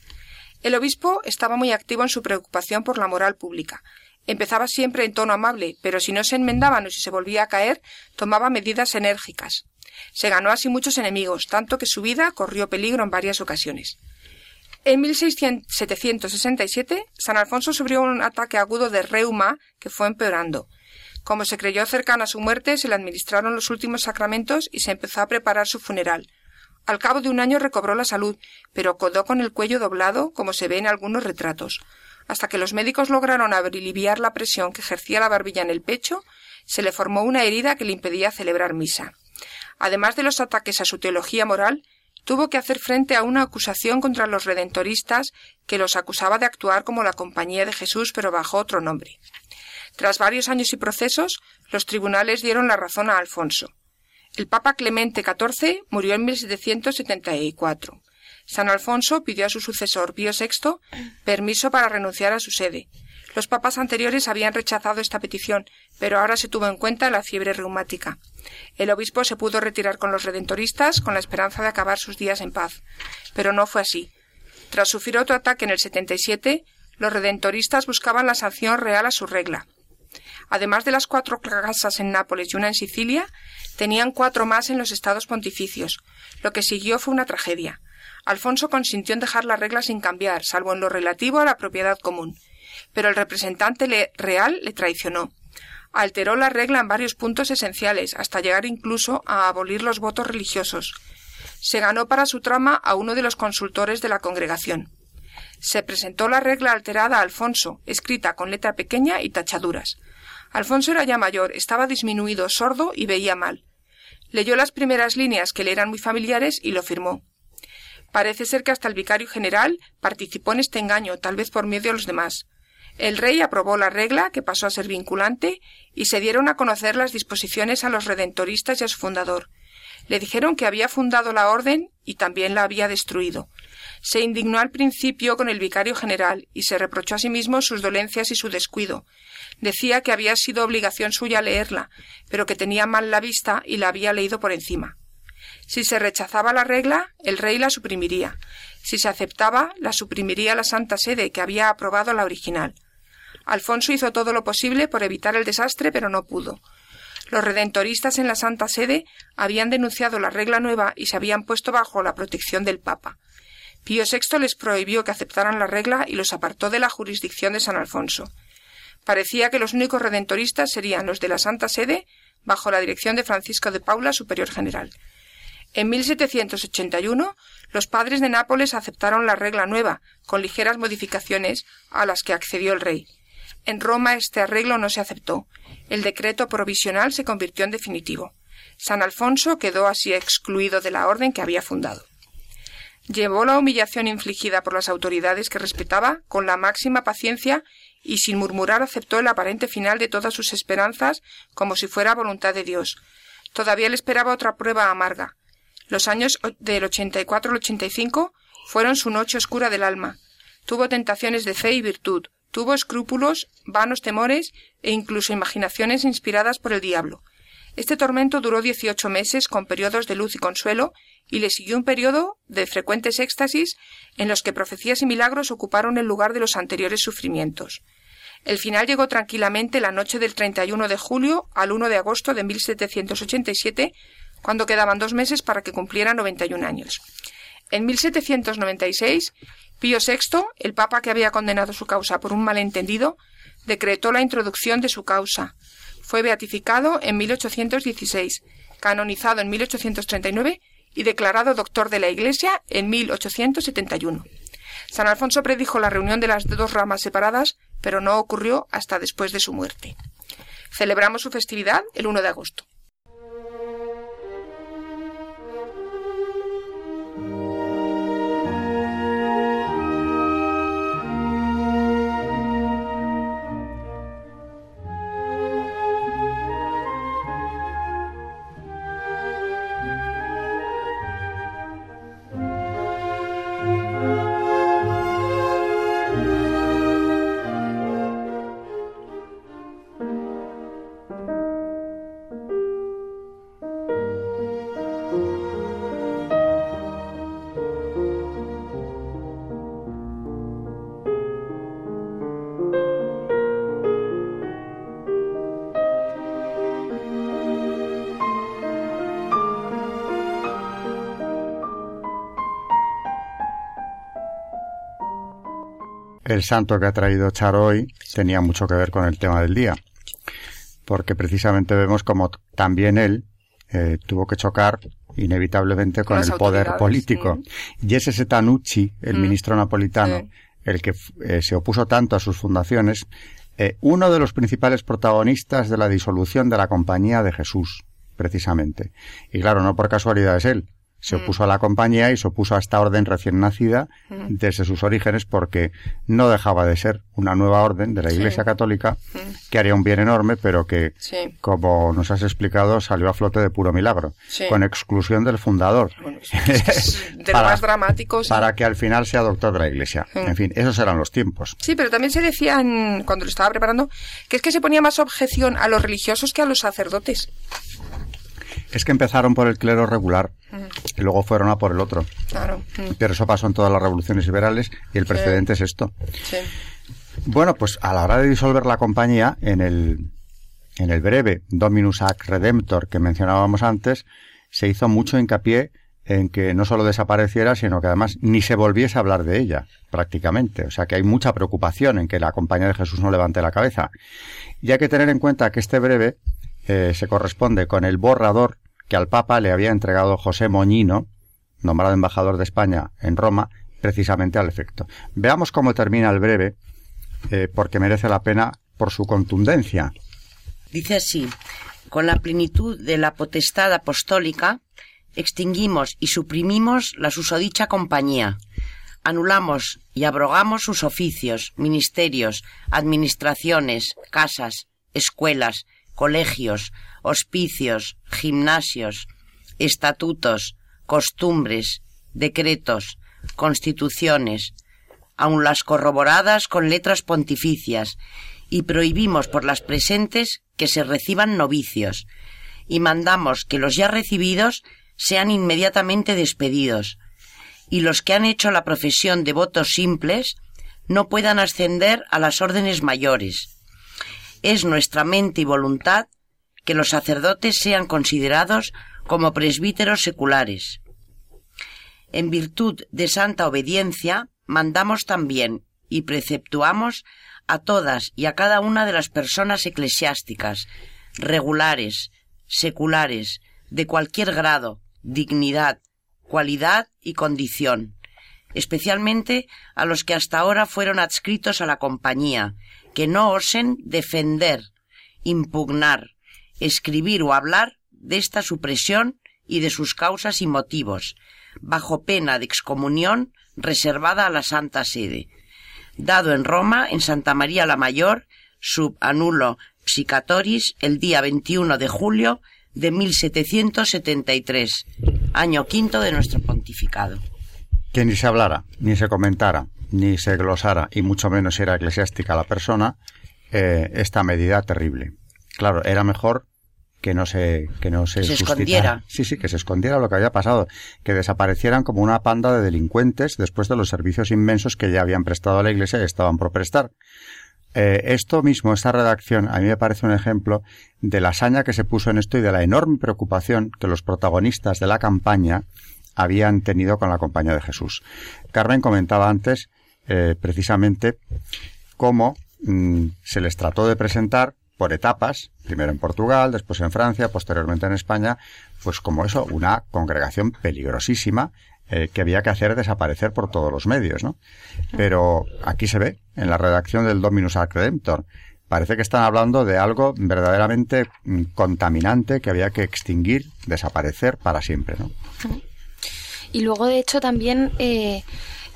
El obispo estaba muy activo en su preocupación por la moral pública. Empezaba siempre en tono amable, pero si no se enmendaban o si se volvía a caer, tomaba medidas enérgicas. Se ganó así muchos enemigos, tanto que su vida corrió peligro en varias ocasiones. En 1767, San Alfonso sufrió un ataque agudo de reuma que fue empeorando. Como se creyó cercana a su muerte, se le administraron los últimos sacramentos y se empezó a preparar su funeral. Al cabo de un año recobró la salud, pero quedó con el cuello doblado, como se ve en algunos retratos. Hasta que los médicos lograron aliviar la presión que ejercía la barbilla en el pecho, se le formó una herida que le impedía celebrar misa. Además de los ataques a su teología moral, tuvo que hacer frente a una acusación contra los redentoristas que los acusaba de actuar como la Compañía de Jesús pero bajo otro nombre. Tras varios años y procesos, los tribunales dieron la razón a Alfonso. El Papa Clemente XIV murió en 1774. San Alfonso pidió a su sucesor Pío VI permiso para renunciar a su sede. Los papas anteriores habían rechazado esta petición, pero ahora se tuvo en cuenta la fiebre reumática. El obispo se pudo retirar con los redentoristas con la esperanza de acabar sus días en paz. Pero no fue así. Tras sufrir otro ataque en el 77, los redentoristas buscaban la sanción real a su regla. Además de las cuatro casas en Nápoles y una en Sicilia, tenían cuatro más en los estados pontificios. Lo que siguió fue una tragedia. Alfonso consintió en dejar la regla sin cambiar, salvo en lo relativo a la propiedad común. Pero el representante real le traicionó. Alteró la regla en varios puntos esenciales, hasta llegar incluso a abolir los votos religiosos. Se ganó para su trama a uno de los consultores de la congregación. Se presentó la regla alterada a Alfonso, escrita con letra pequeña y tachaduras. Alfonso era ya mayor, estaba disminuido, sordo y veía mal. Leyó las primeras líneas que le eran muy familiares y lo firmó. Parece ser que hasta el vicario general participó en este engaño, tal vez por medio de los demás. El rey aprobó la regla, que pasó a ser vinculante, y se dieron a conocer las disposiciones a los redentoristas y a su fundador. Le dijeron que había fundado la orden y también la había destruido. Se indignó al principio con el vicario general y se reprochó a sí mismo sus dolencias y su descuido. Decía que había sido obligación suya leerla, pero que tenía mal la vista y la había leído por encima. Si se rechazaba la regla, el rey la suprimiría. Si se aceptaba, la suprimiría la Santa Sede, que había aprobado la original. Alfonso hizo todo lo posible por evitar el desastre, pero no pudo. Los redentoristas en la Santa Sede habían denunciado la regla nueva y se habían puesto bajo la protección del Papa. Pío VI les prohibió que aceptaran la regla y los apartó de la jurisdicción de San Alfonso. Parecía que los únicos redentoristas serían los de la Santa Sede, bajo la dirección de Francisco de Paula, superior general. En 1781, los padres de Nápoles aceptaron la regla nueva, con ligeras modificaciones, a las que accedió el rey. En Roma este arreglo no se aceptó. El decreto provisional se convirtió en definitivo. San Alfonso quedó así excluido de la orden que había fundado. Llevó la humillación infligida por las autoridades que respetaba con la máxima paciencia y sin murmurar aceptó el aparente final de todas sus esperanzas como si fuera voluntad de Dios. Todavía le esperaba otra prueba amarga. Los años del 84 al 85 fueron su noche oscura del alma. Tuvo tentaciones de fe y virtud, tuvo escrúpulos, vanos temores e incluso imaginaciones inspiradas por el diablo. Este tormento duró dieciocho meses con periodos de luz y consuelo, y le siguió un periodo de frecuentes éxtasis en los que profecías y milagros ocuparon el lugar de los anteriores sufrimientos. El final llegó tranquilamente la noche del 31 de julio al 1 de agosto de 1787, cuando quedaban dos meses para que cumpliera 91 años. En 1796, Pío VI, el papa que había condenado su causa por un malentendido, decretó la introducción de su causa. Fue beatificado en 1816, canonizado en 1839 y declarado doctor de la Iglesia en 1871. San Alfonso predijo la reunión de las dos ramas separadas, pero no ocurrió hasta después de su muerte. Celebramos su festividad el 1 de agosto. El santo que ha traído Charo hoy tenía mucho que ver con el tema del día, porque precisamente vemos como también él eh, tuvo que chocar inevitablemente con, el poder político. Y ese Setanucci, el mm. ministro napolitano, el que eh, se opuso tanto a sus fundaciones, eh, uno de los principales protagonistas de la disolución de la Compañía de Jesús, precisamente. Y claro, no por casualidad es él, se opuso a la compañía y se opuso a esta orden recién nacida desde sus orígenes porque no dejaba de ser una nueva orden de la Iglesia Católica que haría un bien enorme, pero que, Sí. como nos has explicado, salió a flote de puro milagro, Sí. con exclusión del fundador. Bueno, es lo Para- más dramático. Para que al final sea doctor de la Iglesia. En fin, esos eran los tiempos. Sí, pero también se decía cuando lo estaba preparando que es que se ponía más objeción a los religiosos que a los sacerdotes. Es que empezaron por el clero regular y luego fueron a por el otro. Claro. Pero eso pasó en todas las revoluciones liberales y el precedente es esto. Sí. Bueno, pues a la hora de disolver la compañía, en el, en el breve Dominus Ac Redemptor que mencionábamos antes, se hizo mucho hincapié en que no solo desapareciera, sino que además ni se volviese a hablar de ella, prácticamente. O sea que hay mucha preocupación en que la compañía de Jesús no levante la cabeza. Y hay que tener en cuenta que este breve eh, se corresponde con el borrador que al Papa le había entregado José Moñino, nombrado embajador de España en Roma, precisamente al efecto. Veamos cómo termina el breve, eh, porque merece la pena por su contundencia. Dice así, con la plenitud de la potestad apostólica, extinguimos y suprimimos la susodicha compañía, anulamos y abrogamos sus oficios, ministerios, administraciones, casas, escuelas, colegios, hospicios, gimnasios, estatutos, costumbres, decretos, constituciones, aun las corroboradas con letras pontificias, y prohibimos por las presentes que se reciban novicios, y mandamos que los ya recibidos sean inmediatamente despedidos, y los que han hecho la profesión de votos simples no puedan ascender a las órdenes mayores. Es nuestra mente y voluntad que los sacerdotes sean considerados como presbíteros seculares. En virtud de santa obediencia, mandamos también y preceptuamos a todas y a cada una de las personas eclesiásticas, regulares, seculares, de cualquier grado, dignidad, cualidad y condición, especialmente a los que hasta ahora fueron adscritos a la compañía, que no osen defender, impugnar, escribir o hablar de esta supresión y de sus causas y motivos, bajo pena de excomunión reservada a la Santa Sede. Dado en Roma, en Santa María la Mayor, sub annulo psicatoris, el día 21 de julio de 1773, año quinto de nuestro pontificado. Que ni se hablara, ni se comentara, ni se glosara, y mucho menos era eclesiástica la persona, eh, esta medida terrible. Claro, era mejor que no se que no se, Que se escondiera. Sí, sí, que se escondiera lo que había pasado, que desaparecieran como una panda de delincuentes después de los servicios inmensos que ya habían prestado a la Iglesia y estaban por prestar. Eh, esto mismo, esta redacción, a mí me parece un ejemplo de la hazaña que se puso en esto y de la enorme preocupación que los protagonistas de la campaña habían tenido con la compañía de Jesús. Carmen comentaba antes, eh, precisamente, cómo mm, se les trató de presentar por etapas, primero en Portugal, después en Francia, posteriormente en España, pues como eso, una congregación peligrosísima eh, que había que hacer desaparecer por todos los medios, ¿no? Pero aquí se ve, en la redacción del Dominus Ac Redemptor, parece que están hablando de algo verdaderamente mm, contaminante que había que extinguir, desaparecer para siempre, ¿no? Y luego, de hecho, también eh,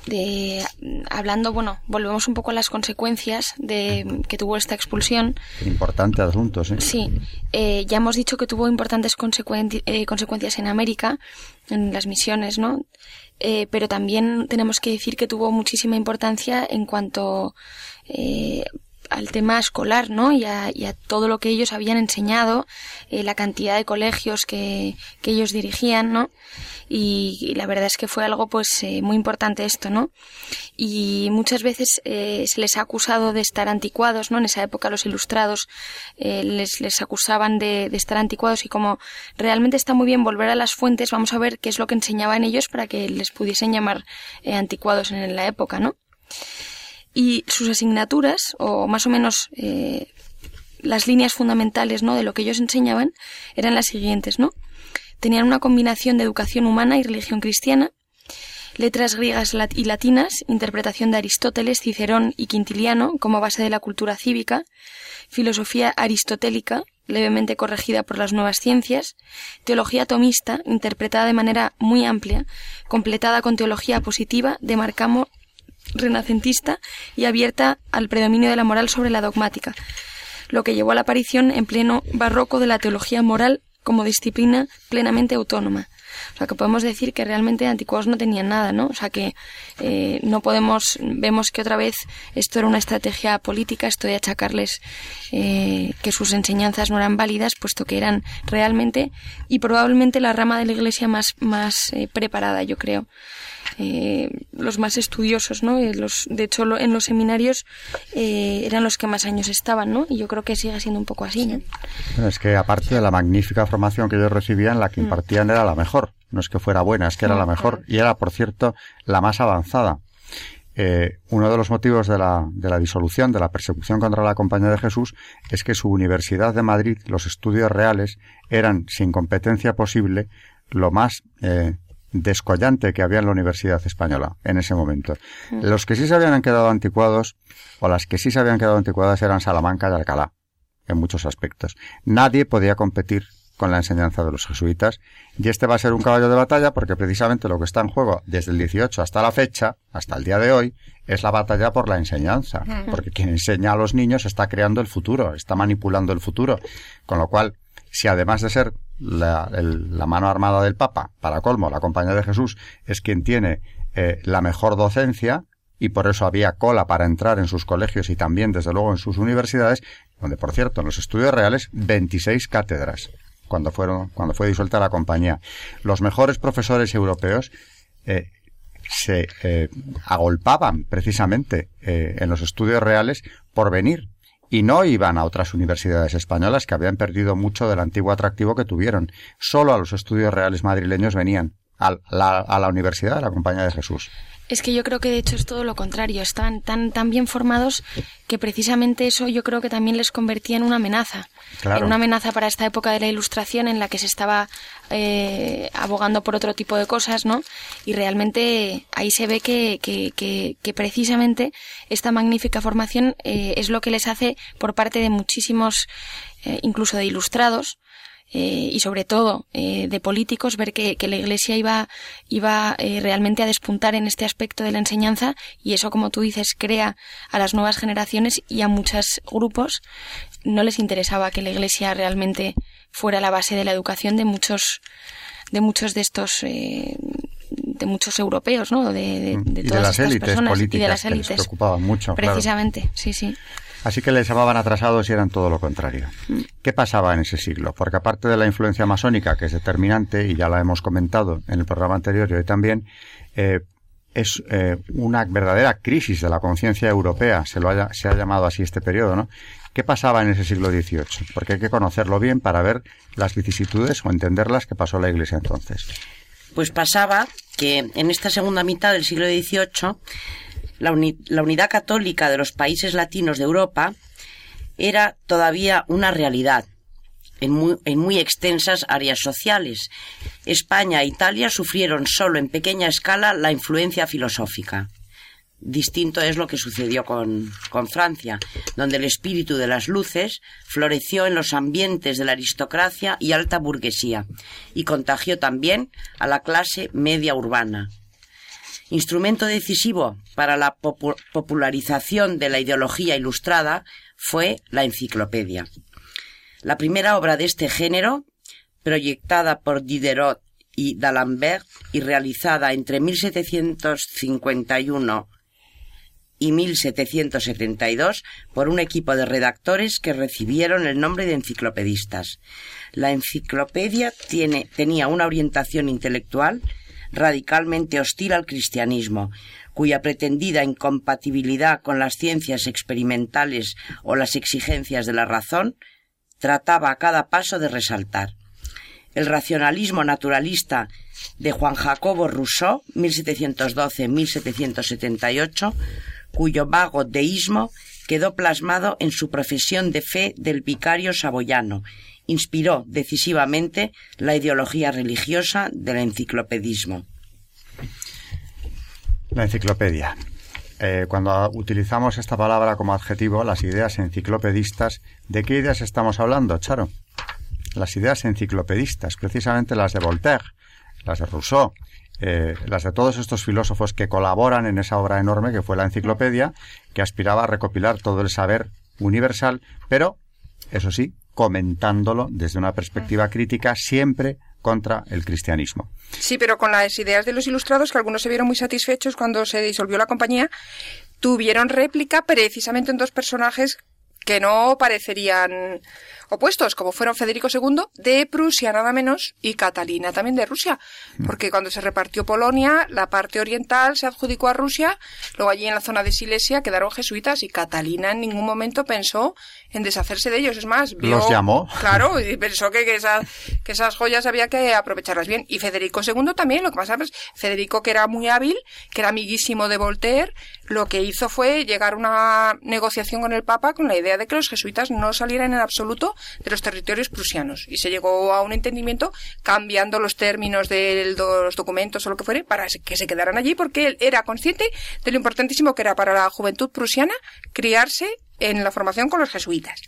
de hablando, bueno, volvemos un poco a las consecuencias de que tuvo esta expulsión. Importante asunto, sí. Sí, eh, ya hemos dicho que tuvo importantes consecuenti- eh, consecuencias en América, en las misiones, ¿no? Eh, pero también tenemos que decir que tuvo muchísima importancia en cuanto eh, al tema escolar, ¿no? Y a, todo lo que ellos habían enseñado, eh, la cantidad de colegios que, que ellos dirigían, ¿no? Y, la verdad es que fue algo, pues, eh, muy importante esto, ¿no? Y muchas veces eh, se les ha acusado de estar anticuados, ¿no? En esa época los ilustrados eh, les, les acusaban de, de estar anticuados y como realmente está muy bien volver a las fuentes, vamos a ver qué es lo que enseñaban ellos para que les pudiesen llamar anticuados en la época, ¿no? Y sus asignaturas, o más o menos eh, las líneas fundamentales ¿no? de lo que ellos enseñaban, eran las siguientes, ¿no? Tenían una combinación de educación humana y religión cristiana, letras griegas y latinas, interpretación de Aristóteles, Cicerón y Quintiliano como base de la cultura cívica, filosofía aristotélica, levemente corregida por las nuevas ciencias, teología tomista, interpretada de manera muy amplia, completada con teología positiva de Marcamo renacentista y abierta al predominio de la moral sobre la dogmática, lo que llevó a la aparición en pleno barroco de la teología moral como disciplina plenamente autónoma. O sea, que podemos decir que realmente anticuados no tenían nada, ¿no? O sea, que eh, no podemos, vemos que otra vez esto era una estrategia política, esto de achacarles eh, que sus enseñanzas no eran válidas, puesto que eran realmente y probablemente la rama de la Iglesia más, más eh, preparada, yo creo. Eh, los más estudiosos, ¿no? Eh, los, de hecho, en los seminarios eh, eran los que más años estaban, ¿no? Y yo creo que sigue siendo un poco así, ¿no? es que aparte de la magnífica formación que ellos recibían, la que mm. impartían era la mejor. No es que fuera buena, es que era la mejor. Y era, por cierto, la más avanzada. uno de los motivos de la, de la, disolución, de la persecución contra la Compañía de Jesús, es que su Universidad de Madrid, los estudios reales, eran, sin competencia posible, lo más descollante que había en la Universidad Española en ese momento. Mm. Los que sí se habían quedado anticuados, o las que sí se habían quedado anticuadas eran Salamanca y Alcalá, en muchos aspectos. Nadie podía competir con la enseñanza de los jesuitas, y este va a ser un caballo de batalla porque precisamente lo que está en juego desde el 18 hasta la fecha, hasta el día de hoy, es la batalla por la enseñanza, porque quien enseña a los niños está creando el futuro, está manipulando el futuro, con lo cual, si además de ser la, la, mano armada del Papa, para colmo, la Compañía de Jesús es quien tiene eh, la mejor docencia y por eso había cola para entrar en sus colegios y también, desde luego, en sus universidades, donde, por cierto, en los estudios reales, 26 cátedras cuando fueron cuando fue disuelta la compañía. Los mejores profesores europeos eh, se eh, agolpaban precisamente en los estudios reales por venir y no iban a otras universidades españolas que habían perdido mucho del antiguo atractivo que tuvieron. Solo a los estudios reales madrileños venían la, a la Universidad de la Compañía de Jesús. Es que yo creo que de hecho es todo lo contrario. Están tan, tan bien formados que precisamente eso yo creo que también les convertía en una amenaza. En una amenaza para esta época de la Ilustración en la que se estaba eh, abogando por otro tipo de cosas, ¿no? Y realmente ahí se ve que, que, que, precisamente esta magnífica formación eh, es lo que les hace por parte de muchísimos, eh, incluso de ilustrados, eh, y sobre todo eh, de políticos ver que, la Iglesia iba, iba eh, realmente a despuntar en este aspecto de la enseñanza y eso, como tú dices, crea a las nuevas generaciones y a muchos grupos no les interesaba que la Iglesia realmente fuera la base de la educación de muchos de muchos de estos de muchos europeos, ¿no? De, de, todas las estas élites personas políticas y de las que les élites. preocupaban mucho. Precisamente, sí, sí. Así que les llamaban atrasados y eran todo lo contrario. Mm. ¿Qué pasaba en ese siglo? Porque aparte de la influencia masónica, que es determinante, y ya la hemos comentado en el programa anterior y hoy también, eh, es eh, una verdadera crisis de la conciencia europea, se, lo haya, se ha llamado así este periodo, ¿no? ¿Qué pasaba en ese siglo XVIII? Porque hay que conocerlo bien para ver las vicisitudes o entenderlas que pasó la Iglesia entonces. Pues pasaba que en esta segunda mitad del siglo XVIII la, unidad católica de los países latinos de Europa era todavía una realidad en muy, en muy, extensas áreas sociales. España e Italia sufrieron solo en pequeña escala la influencia filosófica. Distinto es lo que sucedió con, Francia, donde el espíritu de las luces floreció en los ambientes de la aristocracia y alta burguesía, y contagió también a la clase media urbana, Instrumento decisivo para la popularización de la ideología ilustrada fue la enciclopedia. La primera obra de este género, proyectada por Diderot y d'Alembert y realizada entre 1751 y 1772 por un equipo de redactores que recibieron el nombre de enciclopedistas. La enciclopedia tiene, tenía una orientación intelectual radicalmente hostil al cristianismo, cuya pretendida incompatibilidad con las ciencias experimentales o las exigencias de la razón trataba a cada paso de resaltar. El racionalismo naturalista de Juan Jacobo Rousseau, 1712-1778, cuyo vago deísmo quedó plasmado en su profesión de fe del vicario saboyano inspiró decisivamente la ideología religiosa del enciclopedismo. La enciclopedia. eh, cuando utilizamos esta palabra como adjetivo, las ideas enciclopedistas, ¿de qué ideas estamos hablando, Charo? Las ideas enciclopedistas, precisamente las de Voltaire, las de Rousseau, eh, las de todos estos filósofos que colaboran en esa obra enorme que fue la enciclopedia, que aspiraba a recopilar todo el saber universal, pero, eso sí, comentándolo desde una perspectiva crítica siempre contra el cristianismo. Sí, pero con las ideas de los ilustrados, que algunos se vieron muy satisfechos cuando se disolvió la compañía, tuvieron réplica precisamente en dos personajes que no parecerían opuestos, como fueron Federico II de Prusia nada menos y Catalina también de Rusia, porque cuando se repartió Polonia, la parte oriental se adjudicó a Rusia, luego allí en la zona de Silesia quedaron jesuitas y Catalina en ningún momento pensó en deshacerse de ellos, es más, vio, Los llamó. Claro, y pensó que, que, esa- que esas joyas había que aprovecharlas bien. Y Federico II también, lo que pasa es Federico que era muy hábil, que era amiguísimo de Voltaire, lo que hizo fue llegar a una negociación con el Papa con la idea de que los jesuitas no salieran en absoluto de los territorios prusianos. Y se llegó a un entendimiento cambiando los términos de los documentos o lo que fuere para que se quedaran allí porque él era consciente de lo importantísimo que era para la juventud prusiana criarse en la formación con los jesuitas.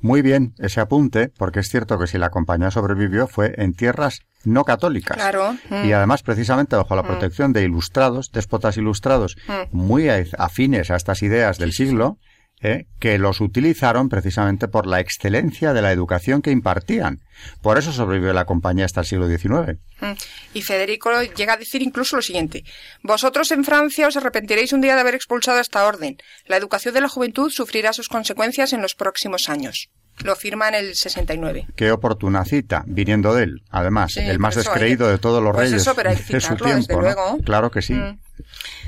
Muy bien ese apunte, porque es cierto que si la compañía sobrevivió fue en tierras no católicas. Claro. Mm. Y además, precisamente bajo la protección de ilustrados, déspotas ilustrados, Mm. muy afines a estas ideas del siglo, eh, que los utilizaron precisamente por la excelencia de la educación que impartían. Por eso sobrevivió la compañía hasta el siglo XIX. Mm. Y Federico llega a decir incluso lo siguiente. Vosotros en Francia os arrepentiréis un día de haber expulsado esta orden. La educación de la juventud sufrirá sus consecuencias en los próximos años. Lo firma en el 69. Qué oportuna cita, viniendo de él, además, Sí, el más hay descreído que- de todos los pues reyes eso, pero hay que de su desde tiempo. ¿no? luego. Claro que sí. Mm.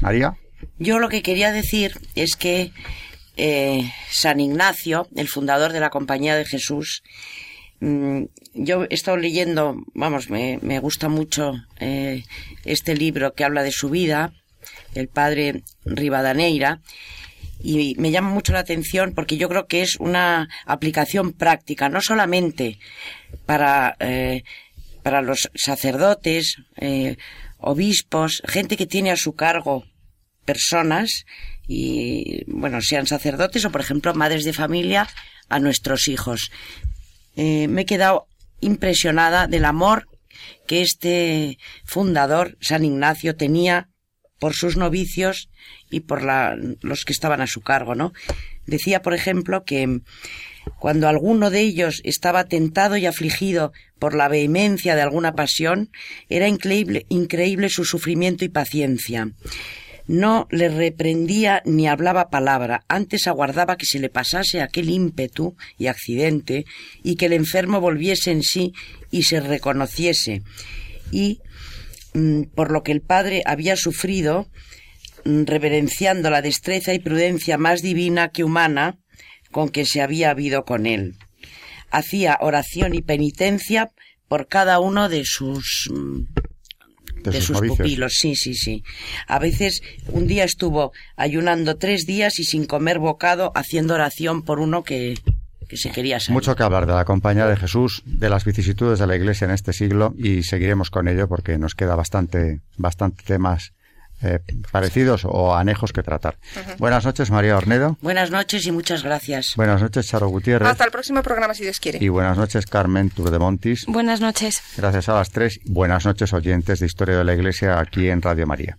María. Yo lo que quería decir es que eh, San Ignacio, el fundador de la Compañía de Jesús, mm, yo he estado leyendo, vamos, me, me gusta mucho eh, este libro que habla de su vida, el padre Rivadaneira, y me llama mucho la atención porque yo creo que es una aplicación práctica, no solamente para, eh, para los sacerdotes, eh, obispos, gente que tiene a su cargo personas y, bueno, sean sacerdotes o, por ejemplo, madres de familia a nuestros hijos. Eh, me he quedado impresionada del amor que este fundador, San Ignacio, tenía por sus novicios y por los que estaban a su cargo, ¿no? Decía, por ejemplo, que cuando alguno de ellos estaba tentado y afligido por la vehemencia de alguna pasión, era increíble, increíble su sufrimiento y paciencia. No le reprendía ni hablaba palabra, antes aguardaba que se le pasase aquel ímpetu y accidente y que el enfermo volviese en sí y se reconociese. Y mm, por lo que el padre había sufrido, mm, reverenciando la destreza y prudencia más divina que humana con que se había habido con él. Hacía oración y penitencia por cada uno de sus mm, De, de sus, sus pupilos, sí, sí, sí. A veces un día estuvo ayunando tres días y sin comer bocado haciendo oración por uno que, que se quería salir. Mucho que hablar de la compañía de Jesús, de las vicisitudes de la Iglesia en este siglo y seguiremos con ello porque nos queda bastante, bastante temas eh, parecidos o anejos que tratar. Buenas noches, María Ornedo. Buenas noches y muchas gracias. Buenas noches, Charo Gutiérrez. Hasta el próximo programa, si Dios quiere. Y buenas noches, Carmen Turdemontis. Buenas noches. Gracias a las tres. Buenas noches, oyentes de Historia de la Iglesia aquí en Radio María.